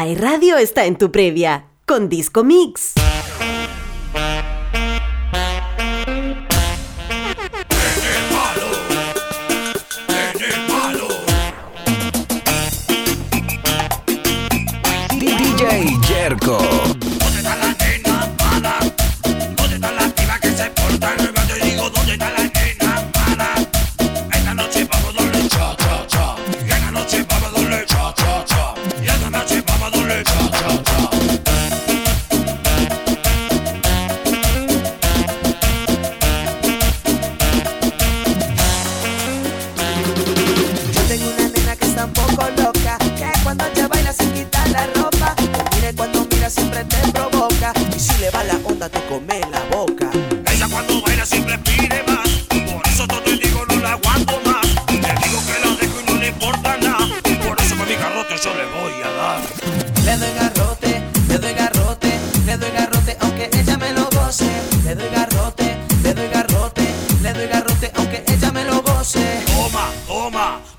AE Radio está en tu previa con Disco Mix.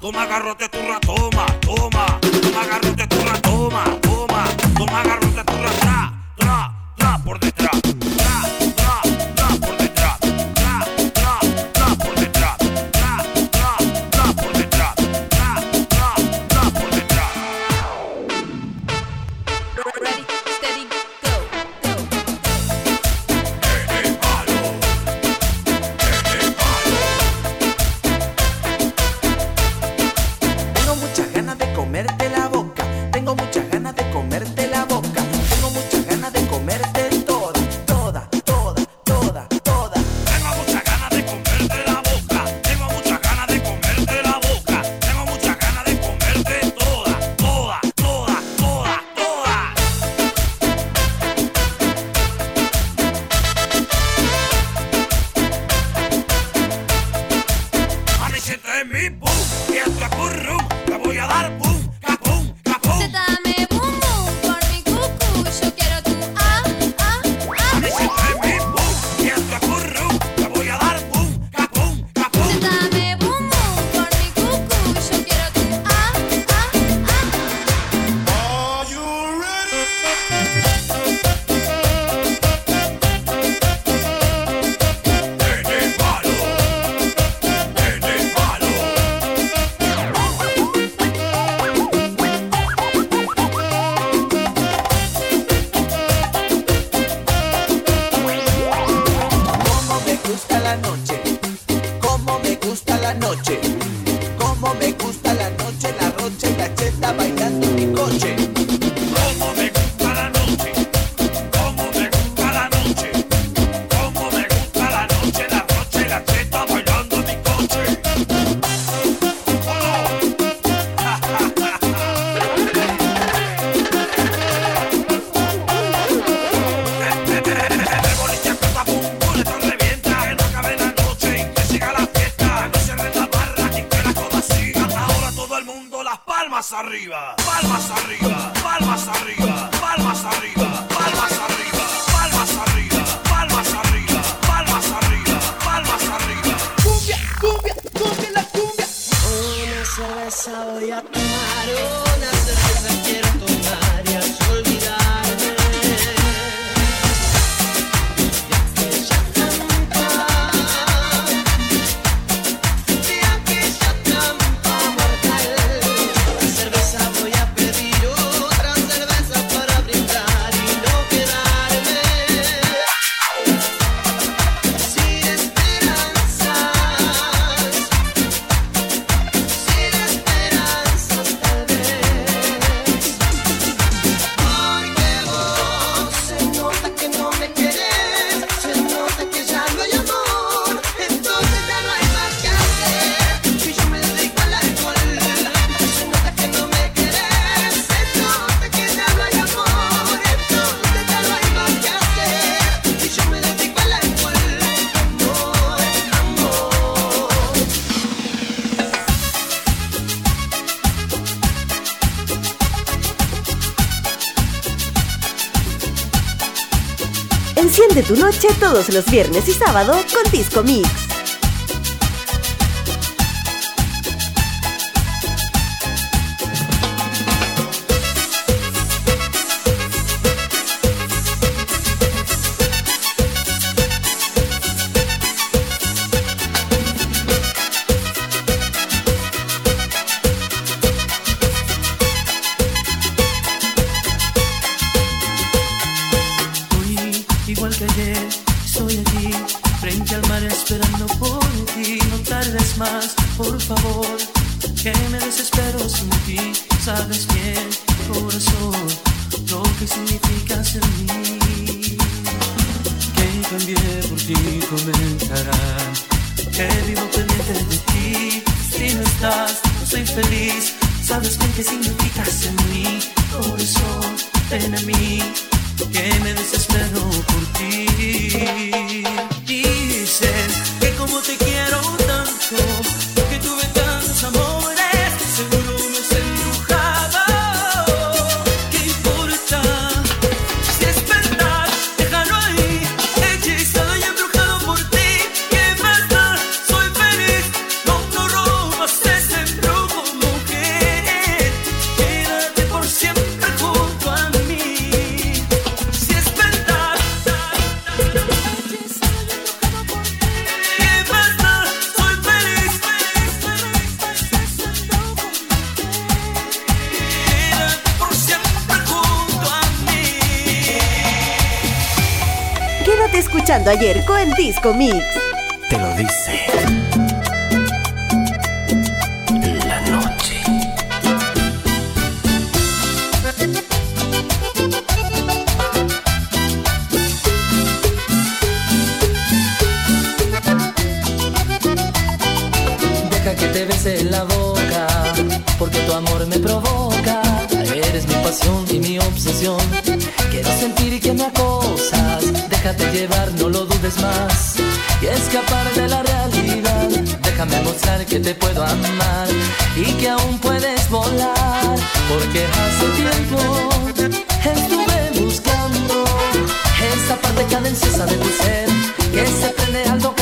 Toma, agarrote tu ratoma, toma. mi boom y esto es burrum. Te voy a dar todos los viernes y sábado con Disco Mix. esperando por ti. No tardes más, por favor. Que me desespero sin ti. Sabes bien, corazón, lo que significas en mí. Que cambié por ti, comentarán. Que vivo pendiente de ti. Si no estás, no soy feliz. Sabes bien que significas en mí. Corazón, ven a mí. Que me desespero por ti. Dicen que como te quiero ayer con el Disco Mix. Te lo dice. Y escapar de la realidad. Déjame mostrar que te puedo amar y que aún puedes volar. Porque hace tiempo estuve buscando esa parte cadenciosa de tu ser que se prende al tocarse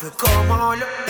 Come on.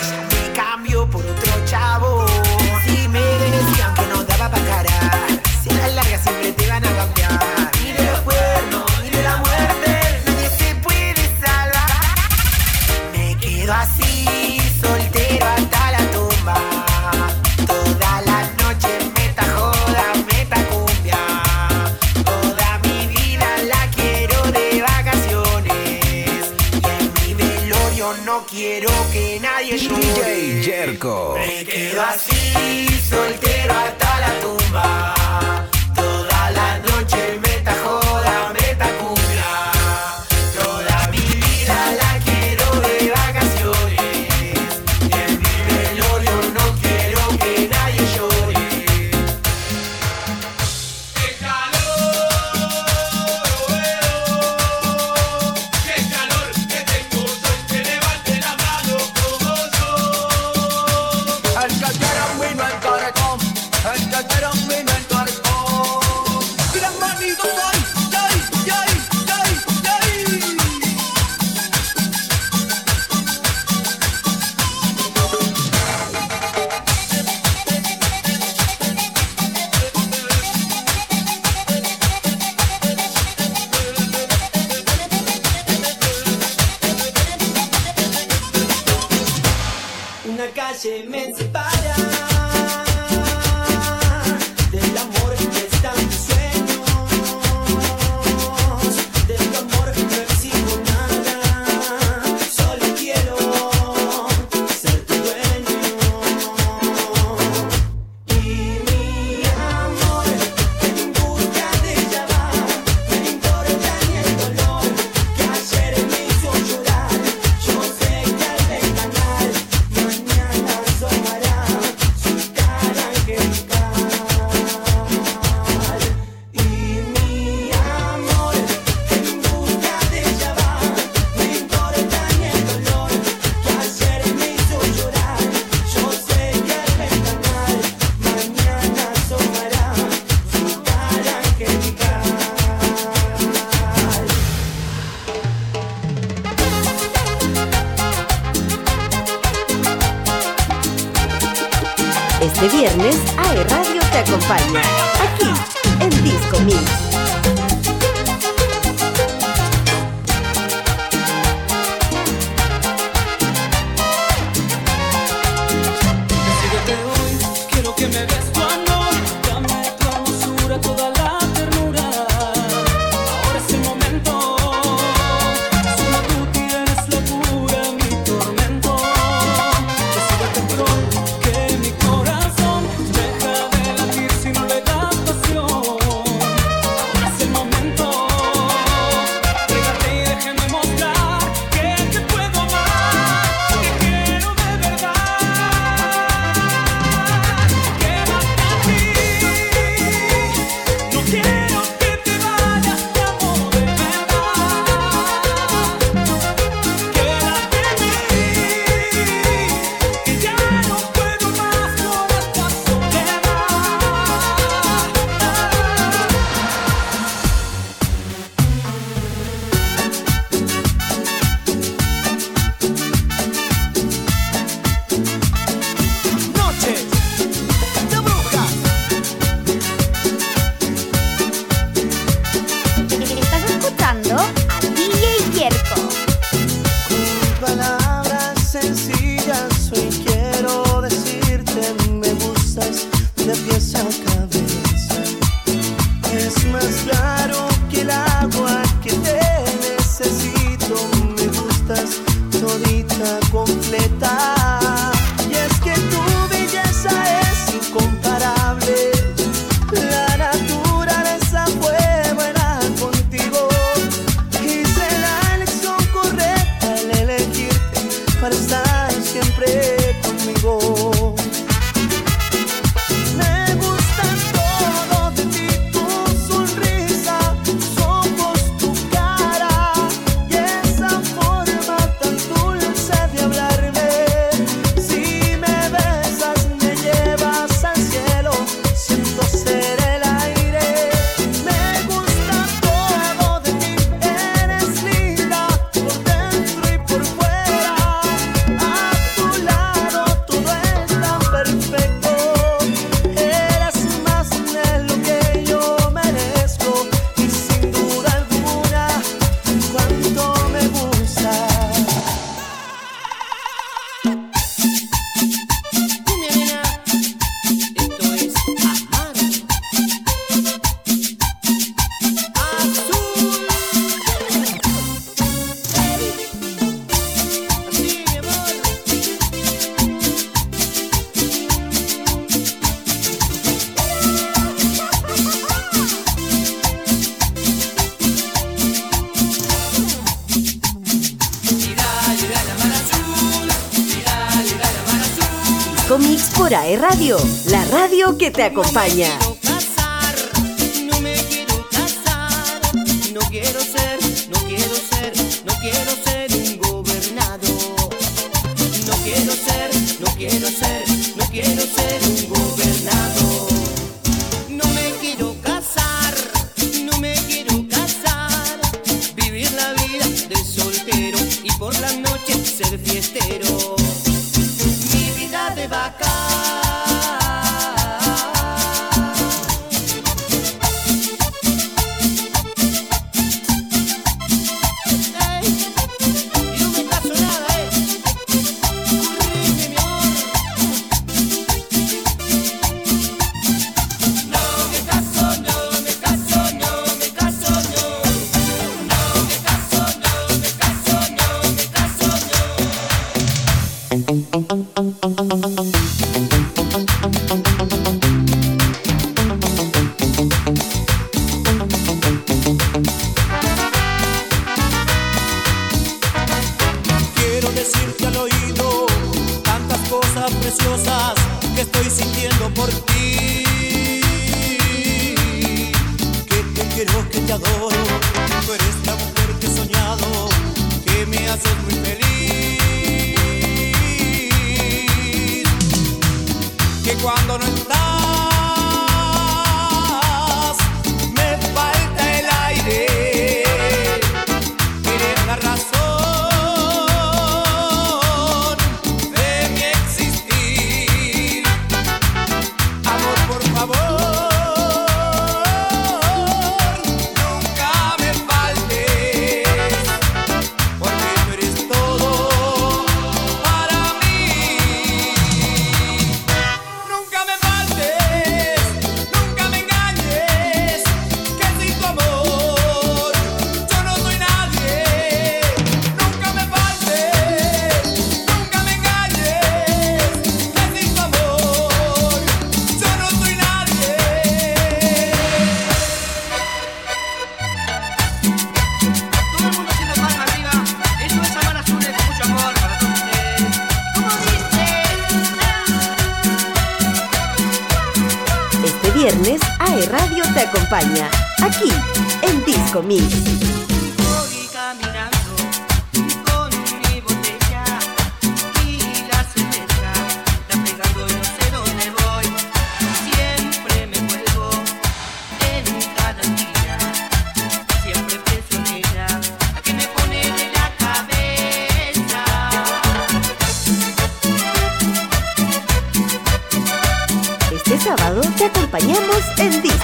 La radio que te acompaña.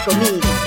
En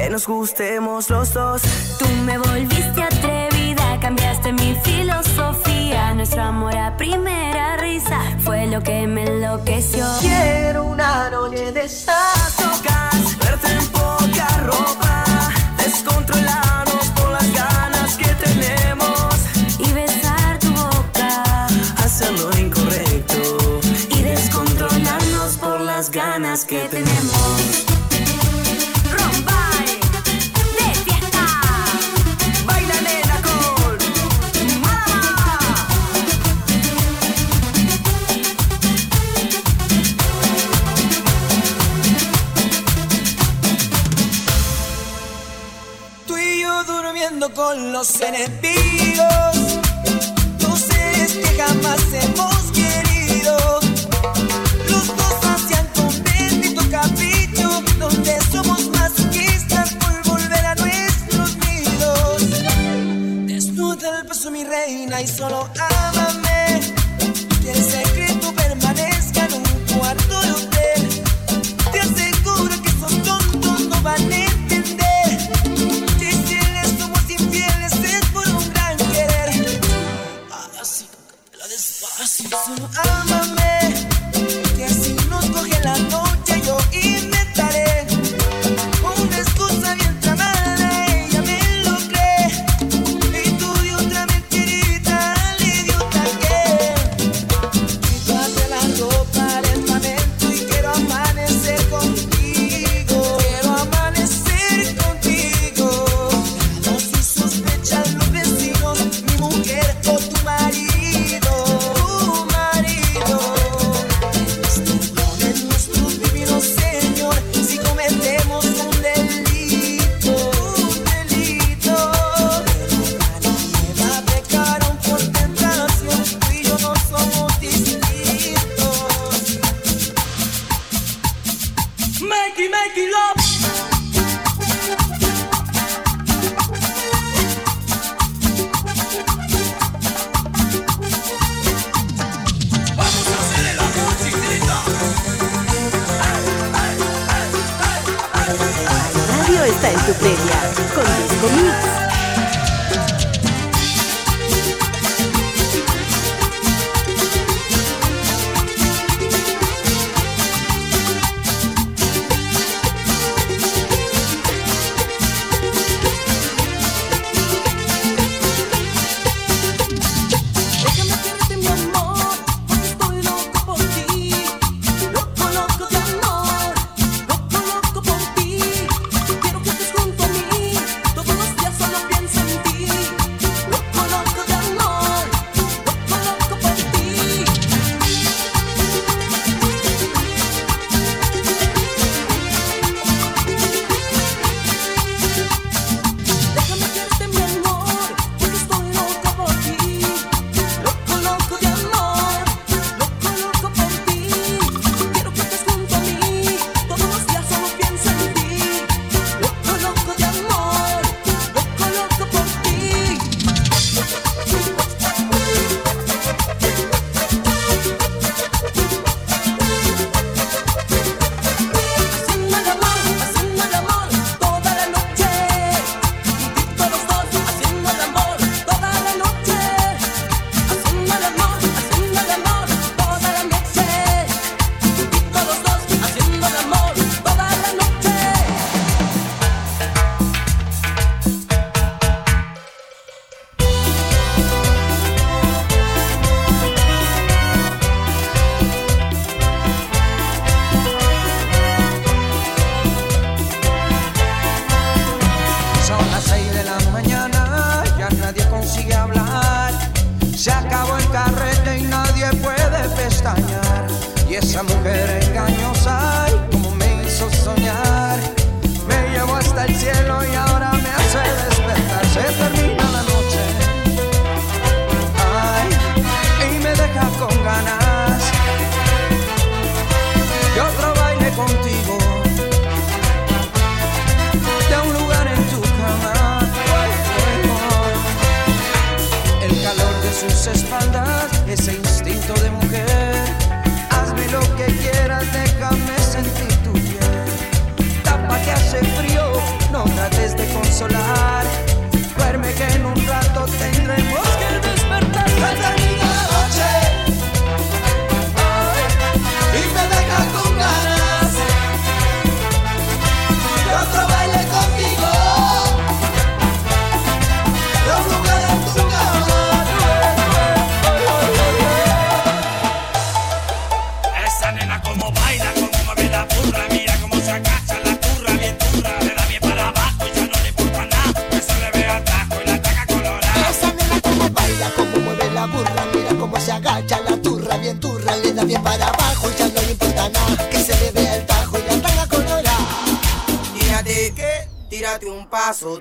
que nos gustemos los dos. Tú me volviste atrevida, cambiaste mi filosofía. Nuestro amor a primera risa fue lo que me enloqueció. Quiero una noche de saco. los enemigos, los seres que jamás hemos querido. Los dos hacían tu capricho, donde somos masoquistas por volver a nuestros nidos. Desnuda el peso mi reina y solo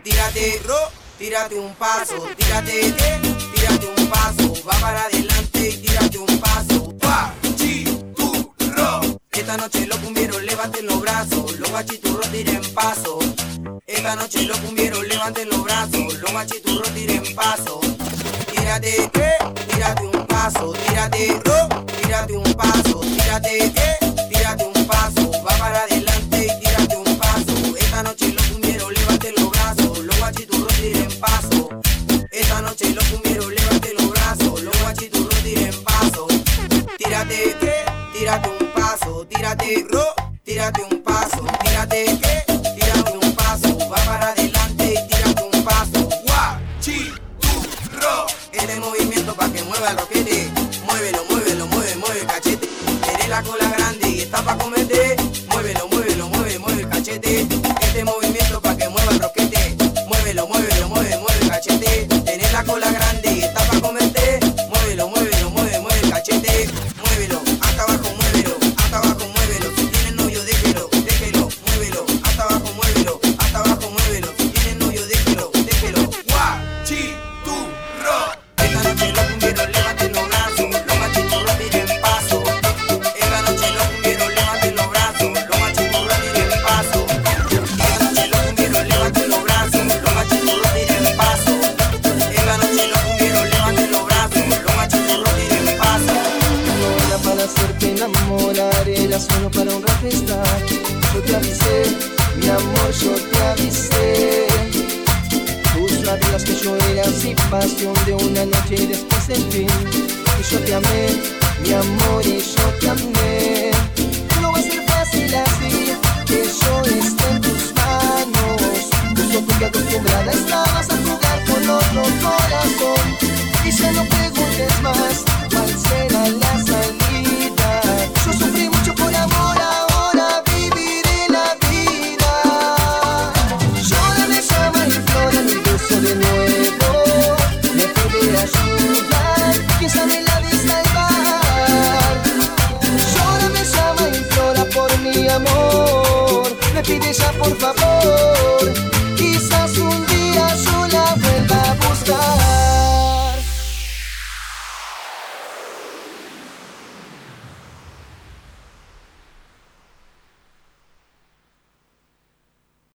tírate, ro, tírate un paso, tírate, tírate un paso, va para adelante y tírate un paso. Pa, chi, tu, ro. Esta noche los cumbieros levanten los brazos, los guachiturros tiren paso. Esta noche los cumbieros levanten los brazos, los guachiturros tiren paso. Tírate, eh. tírate, ro, tírate un era solo para un rockstar Yo te avisé, mi amor, yo te avisé. Tus labios que yo era sin pasión de una noche y después en fin. Y yo te amé, mi amor, y yo te amé. No va a ser fácil así, que yo esté en tus manos. Justo porque acostumbrada estabas a jugar con otro corazón. Y ya no preguntes más, cuál será la tranquiliza por favor.